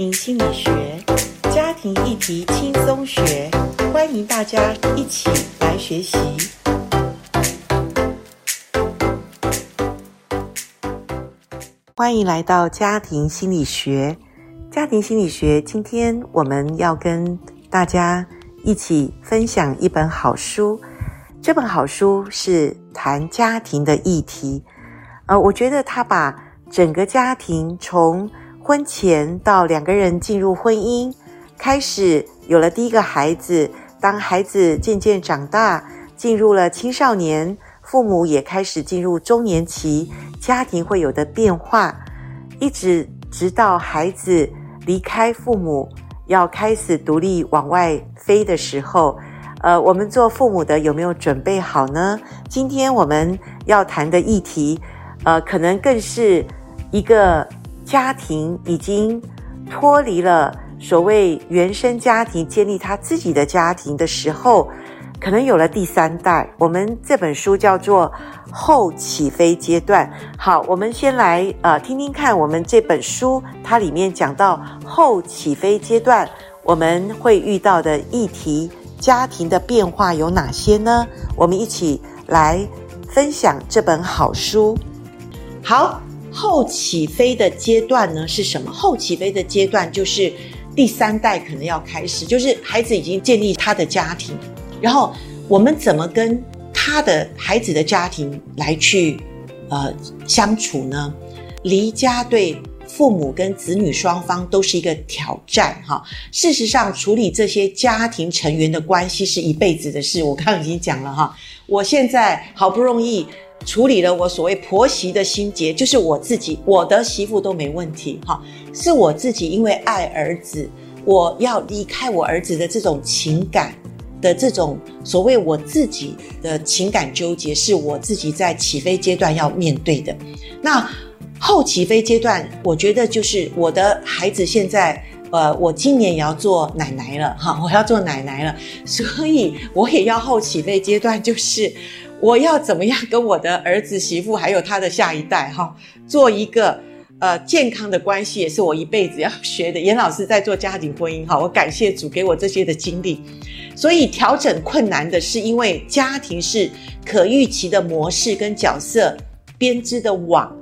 庭心理学，家庭议题轻松学，欢迎大家一起来学习。欢迎来到家庭心理学。家庭心理学，今天我们要跟大家一起分享一本好书。这本好书是谈家庭的议题。呃，我觉得他把整个家庭从婚前到两个人进入婚姻，开始有了第一个孩子，当孩子渐渐长大，进入了青少年，父母也开始进入中年期，家庭会有的变化，一直直到孩子离开父母，要开始独立往外飞的时候，呃，我们做父母的有没有准备好呢？今天我们要谈的议题，呃，可能更是一个。家庭已经脱离了所谓原生家庭，建立他自己的家庭的时候，可能有了第三代。我们这本书叫做《后起飞阶段》。好，我们先来呃听听看，我们这本书它里面讲到后起飞阶段，我们会遇到的议题，家庭的变化有哪些呢？我们一起来分享这本好书。好。后起飞的阶段呢是什么？后起飞的阶段就是第三代可能要开始，就是孩子已经建立他的家庭，然后我们怎么跟他的孩子的家庭来去呃相处呢？离家对父母跟子女双方都是一个挑战哈。事实上，处理这些家庭成员的关系是一辈子的事。我刚刚已经讲了哈，我现在好不容易。处理了我所谓婆媳的心结，就是我自己，我的媳妇都没问题哈，是我自己因为爱儿子，我要离开我儿子的这种情感的这种所谓我自己的情感纠结，是我自己在起飞阶段要面对的。那后起飞阶段，我觉得就是我的孩子现在，呃，我今年也要做奶奶了哈，我要做奶奶了，所以我也要后起飞阶段，就是。我要怎么样跟我的儿子媳妇还有他的下一代哈，做一个呃健康的关系，也是我一辈子要学的。严老师在做家庭婚姻哈，我感谢主给我这些的经历。所以调整困难的是，因为家庭是可预期的模式跟角色编织的网，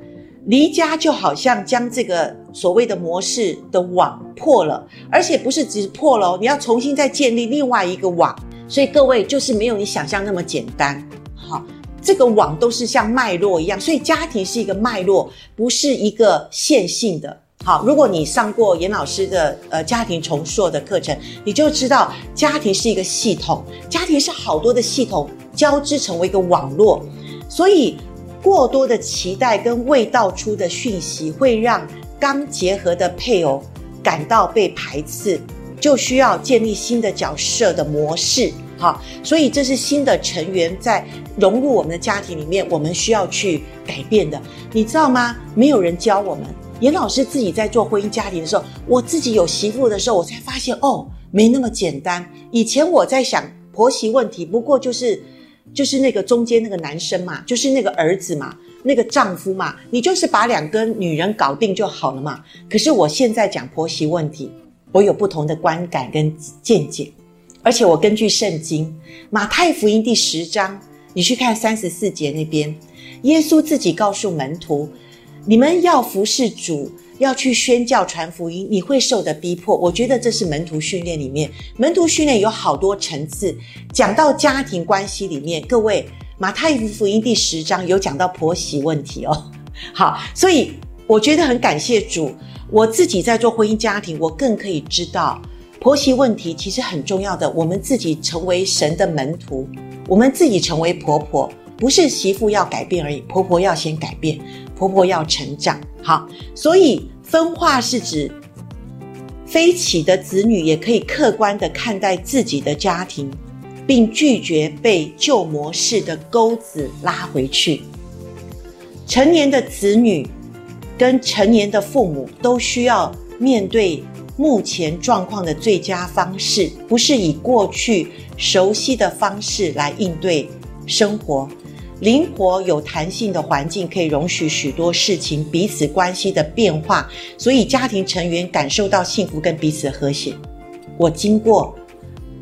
离家就好像将这个所谓的模式的网破了，而且不是只是破了，你要重新再建立另外一个网。所以各位就是没有你想象那么简单。好，这个网都是像脉络一样，所以家庭是一个脉络，不是一个线性的。好，如果你上过严老师的呃家庭重塑的课程，你就知道家庭是一个系统，家庭是好多的系统交织成为一个网络，所以过多的期待跟未道出的讯息，会让刚结合的配偶感到被排斥，就需要建立新的角色的模式。好，所以这是新的成员在融入我们的家庭里面，我们需要去改变的，你知道吗？没有人教我们。严老师自己在做婚姻家庭的时候，我自己有媳妇的时候，我才发现哦，没那么简单。以前我在想婆媳问题，不过就是就是那个中间那个男生嘛，就是那个儿子嘛，那个丈夫嘛，你就是把两个女人搞定就好了嘛。可是我现在讲婆媳问题，我有不同的观感跟见解。而且我根据圣经马太福音第十章，你去看三十四节那边，耶稣自己告诉门徒：“你们要服侍主，要去宣教传福音，你会受的逼迫。”我觉得这是门徒训练里面，门徒训练有好多层次。讲到家庭关系里面，各位，马太福音第十章有讲到婆媳问题哦。好，所以我觉得很感谢主，我自己在做婚姻家庭，我更可以知道。婆媳问题其实很重要的，我们自己成为神的门徒，我们自己成为婆婆，不是媳妇要改变而已，婆婆要先改变，婆婆要成长。好，所以分化是指飞起的子女也可以客观地看待自己的家庭，并拒绝被旧模式的钩子拉回去。成年的子女跟成年的父母都需要面对。目前状况的最佳方式，不是以过去熟悉的方式来应对生活，灵活有弹性的环境可以容许许多事情，彼此关系的变化，所以家庭成员感受到幸福跟彼此和谐。我经过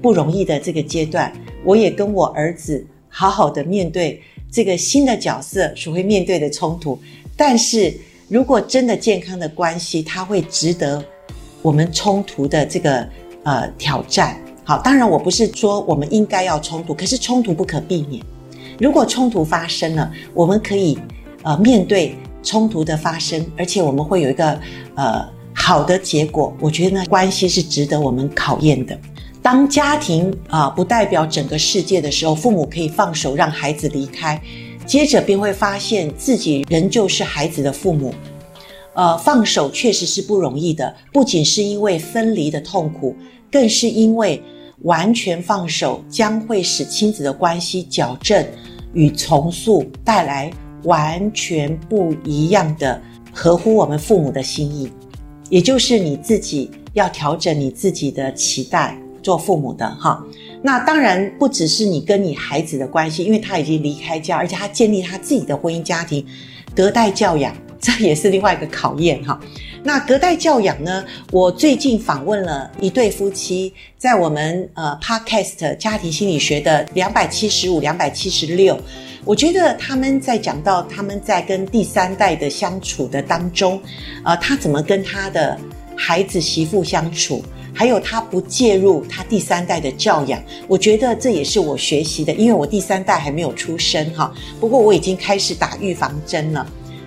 不容易的这个阶段，我也跟我儿子好好的面对这个新的角色所会面对的冲突。但是如果真的健康的关系，它会值得我们冲突的这个呃挑战。好，当然我不是说我们应该要冲突，可是冲突不可避免。如果冲突发生了，我们可以呃面对冲突的发生，而且我们会有一个呃好的结果。我觉得呢，关系是值得我们考验的。当家庭啊、不代表整个世界的时候，父母可以放手让孩子离开，接着便会发现自己仍旧是孩子的父母。呃，放手确实是不容易的，不仅是因为分离的痛苦，更是因为。完全放手将会使亲子的关系矫正与重塑带来完全不一样的合乎我们父母的心意，也就是你自己要调整你自己的期待，做父母的哈。那当然不只是你跟你孩子的关系，因为他已经离开家，而且他建立他自己的婚姻家庭，隔代教养，这也是另外一个考验哈。那隔代教养呢？我最近访问了一对夫妻，在我们呃 Podcast 家庭心理学的两百七十五、两百七十六，我觉得他们在讲到他们在跟第三代的相处的当中，呃，他怎么跟他的孩子媳妇相处，还有他不介入他第三代的教养，我觉得这也是我学习的，因为我第三代还没有出生哈，不过我已经开始打预防针了。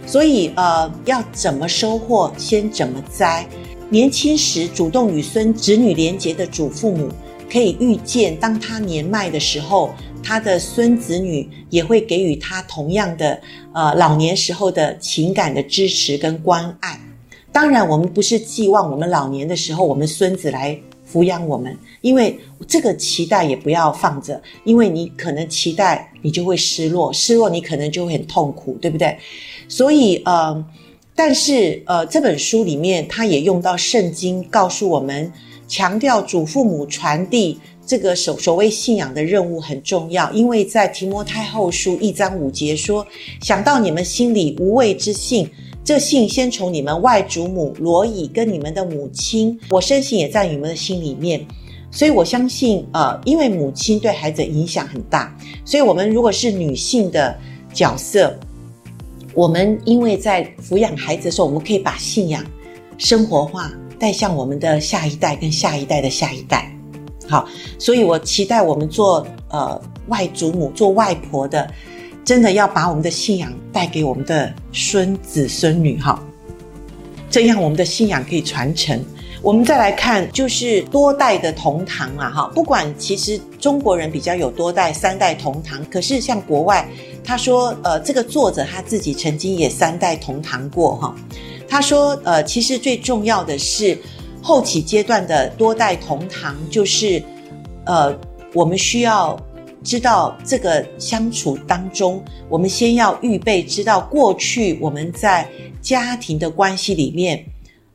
所以，呃，要怎么收获，先怎么栽。年轻时主动与孙子女连结的祖父母，可以预见，当他年迈的时候，他的孙子女也会给予他同样的，呃，老年时候的情感的支持跟关爱。当然，我们不是寄望我们老年的时候，我们孙子来抚养我们，因为这个期待也不要放着，因为你可能期待你就会失落，失落你可能就会很痛苦，对不对？所以，呃，但是，呃，这本书里面，他也用到圣经，告诉我们，强调祖父母传递这个所所谓信仰的任务很重要，因为在提摩太后书一章五节说：“想到你们心里无畏之信，这信先从你们外祖母罗以跟你们的母亲，我深信也在你们的心里面。”所以我相信，呃，因为母亲对孩子影响很大，所以我们如果是女性的角色。我们因为在抚养孩子的时候，我们可以把信仰生活化，带向我们的下一代跟下一代的下一代。好，所以我期待我们做呃外祖母、做外婆的，真的要把我们的信仰带给我们的孙子孙女哈，这样我们的信仰可以传承。我们再来看，就是多代的同堂啊哈，不管其实中国人比较有多代、三代同堂，可是像国外。他说：“呃，这个作者他自己曾经也三代同堂过哈。他说：呃，其实最重要的是后期阶段的多代同堂，就是呃，我们需要知道这个相处当中，我们先要预备知道过去我们在家庭的关系里面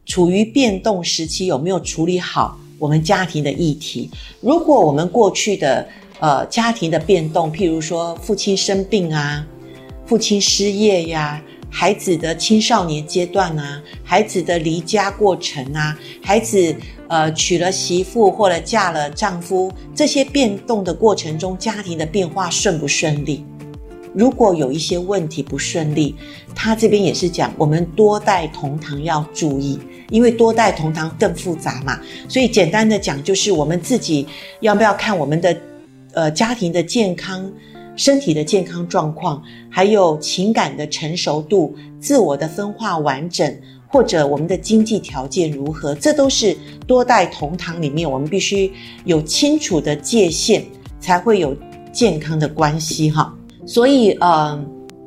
处于变动时期，有没有处理好我们家庭的议题？如果我们过去的。”呃，家庭的变动，譬如说父亲生病啊，父亲失业呀，孩子的青少年阶段啊，孩子的离家过程啊，孩子呃娶了媳妇或者嫁了丈夫，这些变动的过程中，家庭的变化顺不顺利？如果有一些问题不顺利，他这边也是讲我们多代同堂要注意，因为多代同堂更复杂嘛，所以简单的讲就是我们自己要不要看我们的。呃，家庭的健康、身体的健康状况，还有情感的成熟度、自我的分化完整，或者我们的经济条件如何，这都是多代同堂里面我们必须有清楚的界限，才会有健康的关系哈。所以，呃，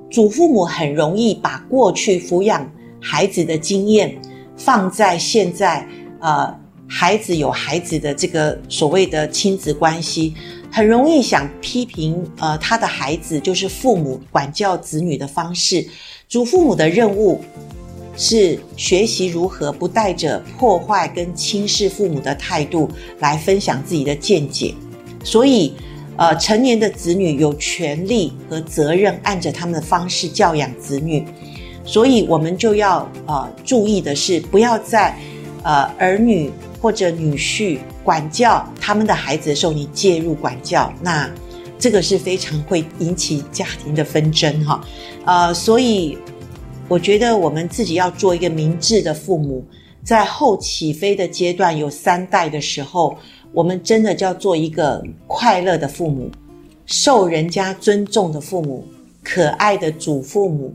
祖父母很容易把过去抚养孩子的经验放在现在，呃，孩子有孩子的这个所谓的亲子关系。很容易想批评，呃，他的孩子就是父母管教子女的方式。祖父母的任务是学习如何不带着破坏跟轻视父母的态度来分享自己的见解。所以，呃，成年的子女有权利和责任按着他们的方式教养子女，所以我们就要呃注意的是，不要在呃儿女或者女婿管教他们的孩子的时候，你介入管教，那这个是非常会引起家庭的纷争哈。呃，所以我觉得我们自己要做一个明智的父母。在后起飞的阶段，有三代的时候，我们真的就要做一个快乐的父母，受人家尊重的父母，可爱的祖父母。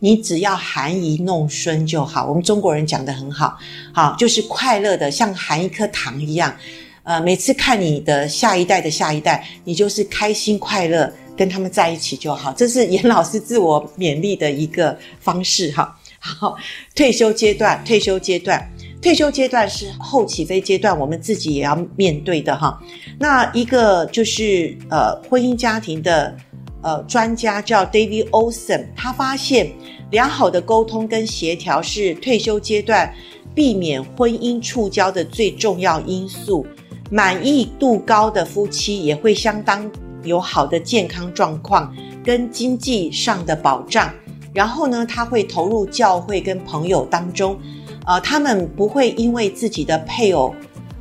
你只要含饴弄孙就好。我们中国人讲得很好，好，就是快乐的，像含一颗糖一样。呃，每次看你的下一代的下一代，你就是开心快乐，跟他们在一起就好。这是严老师自我勉励的一个方式哈。好，退休阶段，退休阶段，退休阶段是后起飞阶段，我们自己也要面对的哈。那一个就是呃，婚姻家庭的呃专家叫 David Olson，他发现良好的沟通跟协调是退休阶段避免婚姻触礁的最重要因素。满意度高的夫妻也会相当有好的健康状况跟经济上的保障。然后呢，他会投入教会跟朋友当中，呃，他们不会因为自己的配偶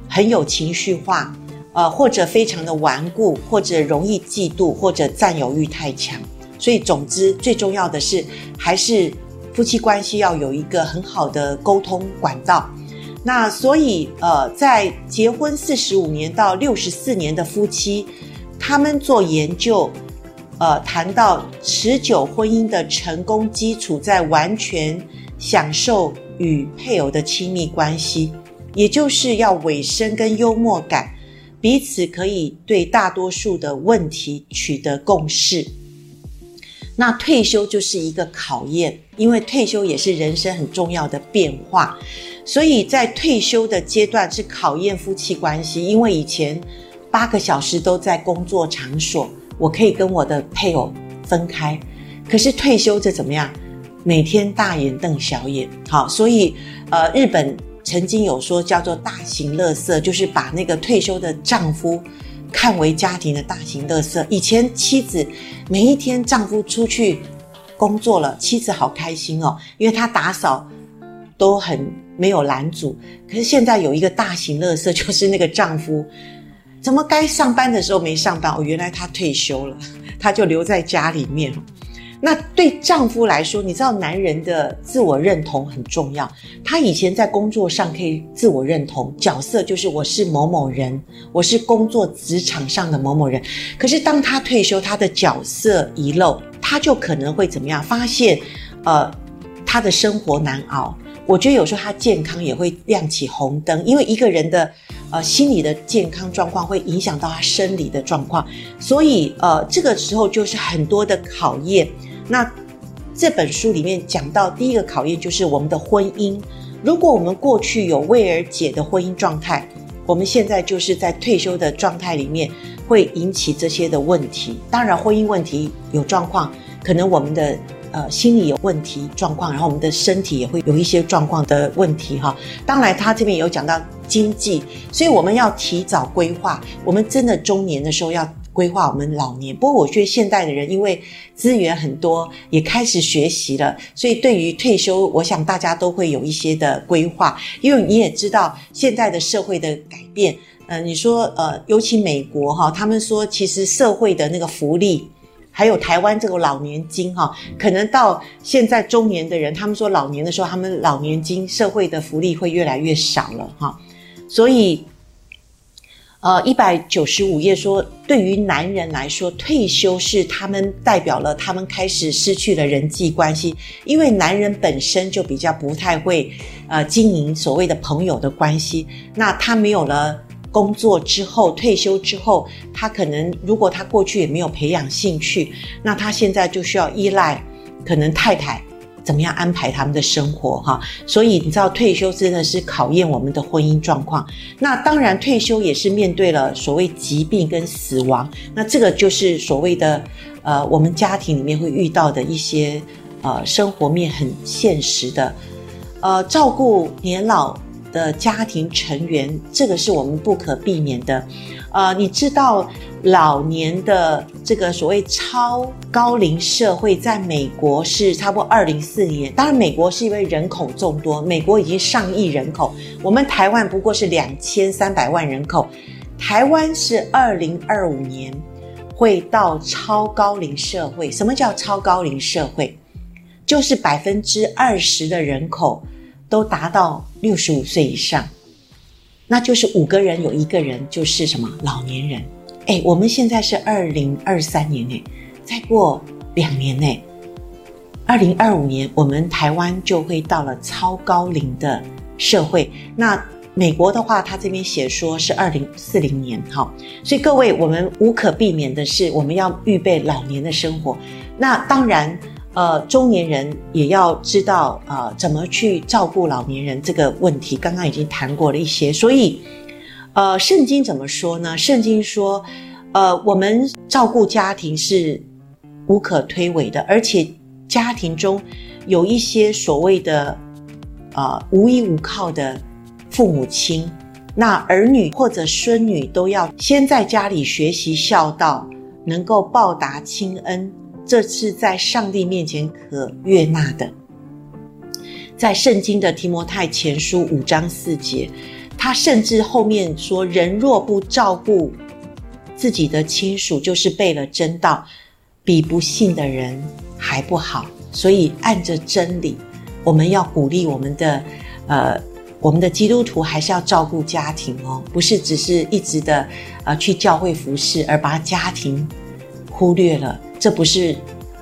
很有情绪化，呃，或者非常的顽固，或者容易嫉妒，或者占有欲太强。所以，总之，最重要的是，还是夫妻关系要有一个很好的沟通管道。那所以，呃，在结婚四十五年到六十四年的夫妻，他们做研究。呃，谈到持久婚姻的成功基础，在完全享受与配偶的亲密关系，也就是要委身跟幽默感，彼此可以对大多数的问题取得共识。那退休就是一个考验，因为退休也是人生很重要的变化，所以在退休的阶段是考验夫妻关系，因为以前八个小时都在工作场所。我可以跟我的配偶分开，可是退休这怎么样？每天大眼瞪小眼，好，所以呃，日本曾经有说叫做大型垃圾，就是把那个退休的丈夫看为家庭的大型垃圾。以前妻子每一天丈夫出去工作了，妻子好开心哦，因为他打扫都很没有拦阻。可是现在有一个大型垃圾，就是那个丈夫。怎么该上班的时候没上班？哦，原来他退休了，他就留在家里面。那对丈夫来说，你知道男人的自我认同很重要。他以前在工作上可以自我认同，角色就是我是某某人，我是工作职场上的某某人。可是当他退休，他的角色遗漏，他就可能会怎么样？发现，呃，他的生活难熬。我觉得有时候他健康也会亮起红灯，因为一个人的呃心理的健康状况会影响到他生理的状况，所以呃这个时候就是很多的考验。那这本书里面讲到第一个考验就是我们的婚姻，如果我们过去有未而解的婚姻状态，我们现在就是在退休的状态里面会引起这些的问题。当然，婚姻问题有状况，可能我们的。呃，心理有问题状况，然后我们的身体也会有一些状况的问题哈。当然，他这边有讲到经济，所以我们要提早规划。我们真的中年的时候要规划我们老年。不过，我觉得现代的人因为资源很多，也开始学习了，所以对于退休，我想大家都会有一些的规划。因为你也知道现在的社会的改变，呃，你说呃，尤其美国哈，他们说其实社会的那个福利。还有台湾这个老年金哈，可能到现在中年的人，他们说老年的时候，他们老年金社会的福利会越来越少了哈。所以，呃，一百九十五页说，对于男人来说，退休是他们代表了他们开始失去了人际关系，因为男人本身就比较不太会呃经营所谓的朋友的关系，那他没有了。工作之后，退休之后，他可能如果他过去也没有培养兴趣，那他现在就需要依赖可能太太怎么样安排他们的生活哈。所以你知道，退休真的是考验我们的婚姻状况。那当然，退休也是面对了所谓疾病跟死亡。那这个就是所谓的呃，我们家庭里面会遇到的一些呃生活面很现实的呃照顾年老的家庭成员，这个是我们不可避免的。呃，你知道老年的这个所谓超高龄社会，在美国是差不多二零四年。当然，美国是因为人口众多，美国已经上亿人口，我们台湾不过是两千三百万人口。台湾是二零二五年会到超高龄社会。什么叫超高龄社会？就是百分之二十的人口都达到六十五岁以上，那就是五个人有一个人就是什么老年人。诶，我们现在是二零二三年诶，再过两年诶，二零二五年我们台湾就会到了超高龄的社会。那美国的话，他这边写说是二零四零年，哈，所以各位我们无可避免的是，我们要预备老年的生活。那当然。呃，中年人也要知道呃怎么去照顾老年人这个问题，刚刚已经谈过了一些。所以，呃，圣经怎么说呢？圣经说，呃，我们照顾家庭是无可推诿的，而且家庭中有一些所谓的呃无依无靠的父母亲，那儿女或者孙女都要先在家里学习孝道，能够报答亲恩。这是在上帝面前可悦纳的，在圣经的提摩太前书五章四节，他甚至后面说：“人若不照顾自己的亲属，就是背了真道，比不信的人还不好。”所以，按着真理，我们要鼓励我们的呃，我们的基督徒还是要照顾家庭哦，不是只是一直的呃去教会服侍，而把家庭忽略了。这不是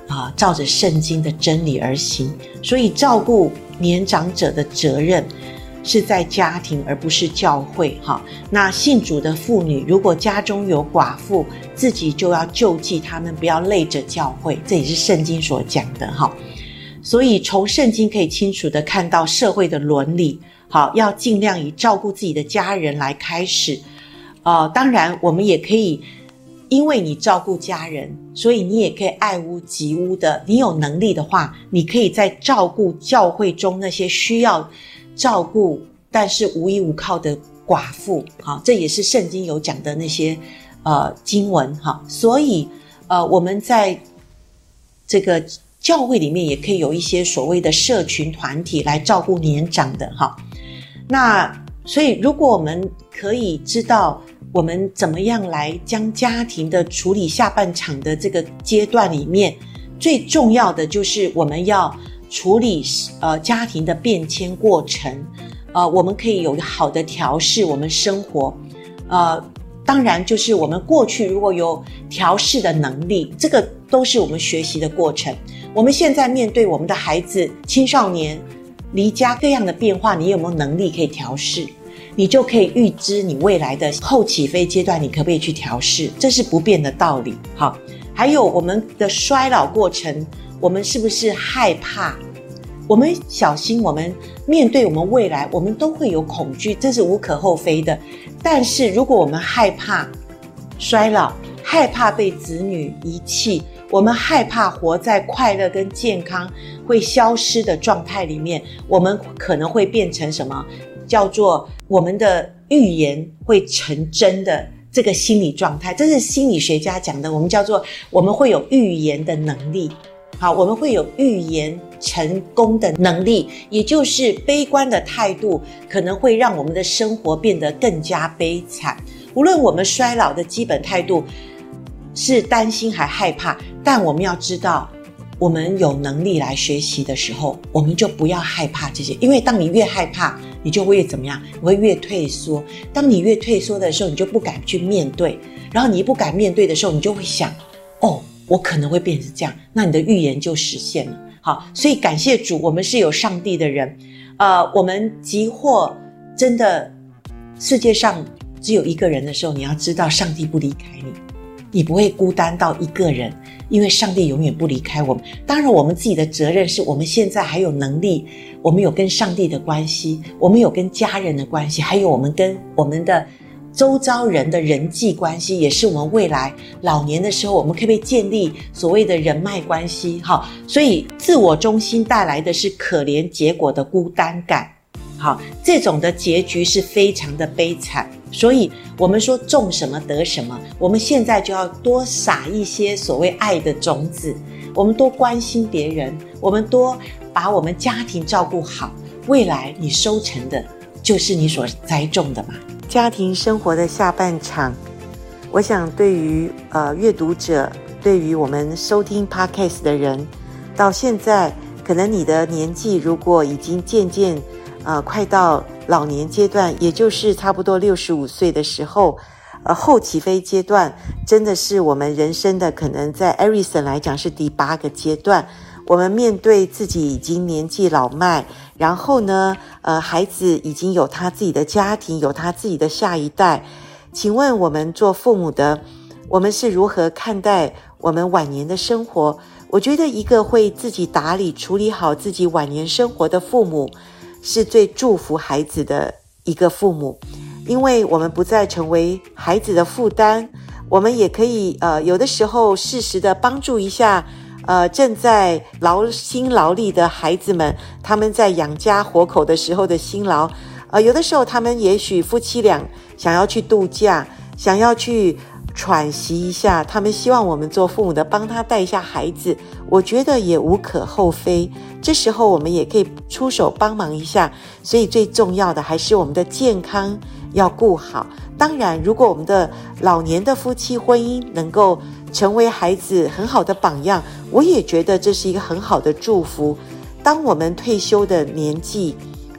啊，照着圣经的真理而行。所以，照顾年长者的责任是在家庭，而不是教会。哈，那信主的妇女，如果家中有寡妇，自己就要救济他们，不要累着教会。这也是圣经所讲的。哈，所以从圣经可以清楚地看到社会的伦理。好，要尽量以照顾自己的家人来开始。呃，当然，我们也可以。因为你照顾家人，所以你也可以爱屋及乌的。你有能力的话，你可以在照顾教会中那些需要照顾但是无依无靠的寡妇。好，这也是圣经有讲的那些呃经文哈。所以呃，我们在这个教会里面也可以有一些所谓的社群团体来照顾年长的哈。那所以如果我们可以知道。我们怎么样来将家庭的处理下半场的这个阶段里面，最重要的就是我们要处理呃家庭的变迁过程，呃，我们可以有好的调试我们生活，呃，当然就是我们过去如果有调试的能力，这个都是我们学习的过程。我们现在面对我们的孩子、青少年离家各样的变化，你有没有能力可以调试？你就可以预知你未来的后起飞阶段，你可不可以去调试？这是不变的道理。好，还有我们的衰老过程，我们是不是害怕？我们小心，我们面对我们未来，我们都会有恐惧，这是无可厚非的。但是如果我们害怕衰老，害怕被子女遗弃，我们害怕活在快乐跟健康会消失的状态里面，我们可能会变成什么？叫做我们的预言会成真的这个心理状态，这是心理学家讲的。我们叫做我们会有预言的能力，好，我们会有预言成功的能力，也就是悲观的态度可能会让我们的生活变得更加悲惨。无论我们衰老的基本态度是担心还害怕，但我们要知道。我们有能力来学习的时候，我们就不要害怕这些，因为当你越害怕，你就会越怎么样？你会越退缩。当你越退缩的时候，你就不敢去面对。然后你不敢面对的时候，你就会想：哦，我可能会变成这样。那你的预言就实现了。好，所以感谢主，我们是有上帝的人。呃，我们即或真的世界上只有一个人的时候，你要知道，上帝不离开你，你不会孤单到一个人。因为上帝永远不离开我们。当然，我们自己的责任是我们现在还有能力，我们有跟上帝的关系，我们有跟家人的关系，还有我们跟我们的周遭人的人际关系，也是我们未来老年的时候，我们可不可以建立所谓的人脉关系？哈，所以自我中心带来的是可怜结果的孤单感，好，这种的结局是非常的悲惨。所以，我们说种什么得什么，我们现在就要多撒一些所谓爱的种子，我们多关心别人，我们多把我们家庭照顾好，未来你收成的就是你所栽种的嘛。家庭生活的下半场，我想对于呃阅读者，对于我们收听 Podcast 的人，到现在可能你的年纪如果已经渐渐呃快到老年阶段，也就是差不多六十五岁的时候，呃后起飞阶段，真的是我们人生的可能在 e r i s o n 来讲是第八个阶段。我们面对自己已经年纪老迈，然后呢，呃，孩子已经有他自己的家庭，有他自己的下一代。请问我们做父母的，我们是如何看待我们晚年的生活？我觉得一个会自己打理、处理好自己晚年生活的父母，是最祝福孩子的一个父母，因为我们不再成为孩子的负担，我们也可以呃，有的时候适时的帮助一下。呃，正在劳心劳力的孩子们，他们在养家活口的时候的辛劳，呃，有的时候他们也许夫妻俩想要去度假，想要去喘息一下，他们希望我们做父母的帮他带一下孩子，我觉得也无可厚非。这时候我们也可以出手帮忙一下。所以最重要的还是我们的健康要顾好。当然，如果我们的老年的夫妻婚姻能够成为孩子很好的榜样，我也觉得这是一个很好的祝福。当我们退休的年纪，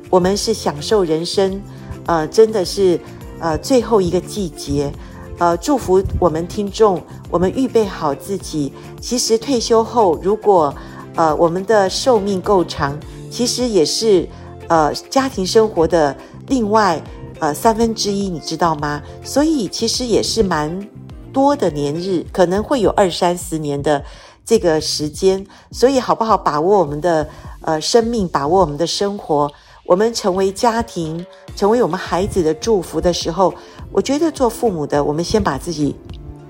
我们是享受人生，呃，真的是呃最后一个季节，呃，祝福我们听众，我们预备好自己。其实退休后，如果呃我们的寿命够长，其实也是呃家庭生活的另外。呃，三分之一，你知道吗？所以其实也是蛮多的年日，可能会有二三十年的这个时间。所以好不好把握我们的呃生命，把握我们的生活，我们成为家庭，成为我们孩子的祝福的时候，我觉得做父母的，我们先把自己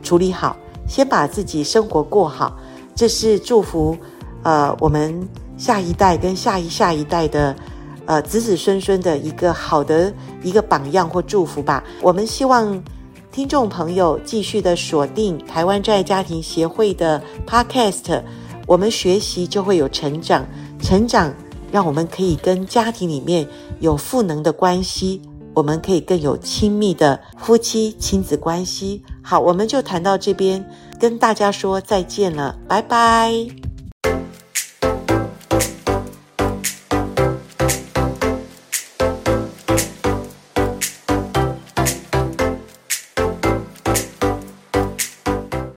处理好，先把自己生活过好，这是祝福呃我们下一代跟下一下一代的。呃，子子孙孙的一个好的一个榜样或祝福吧。我们希望听众朋友继续的锁定台湾真爱家庭协会的 Podcast，我们学习就会有成长，成长让我们可以跟家庭里面有赋能的关系，我们可以更有亲密的夫妻亲子关系。好，我们就谈到这边，跟大家说再见了，拜拜。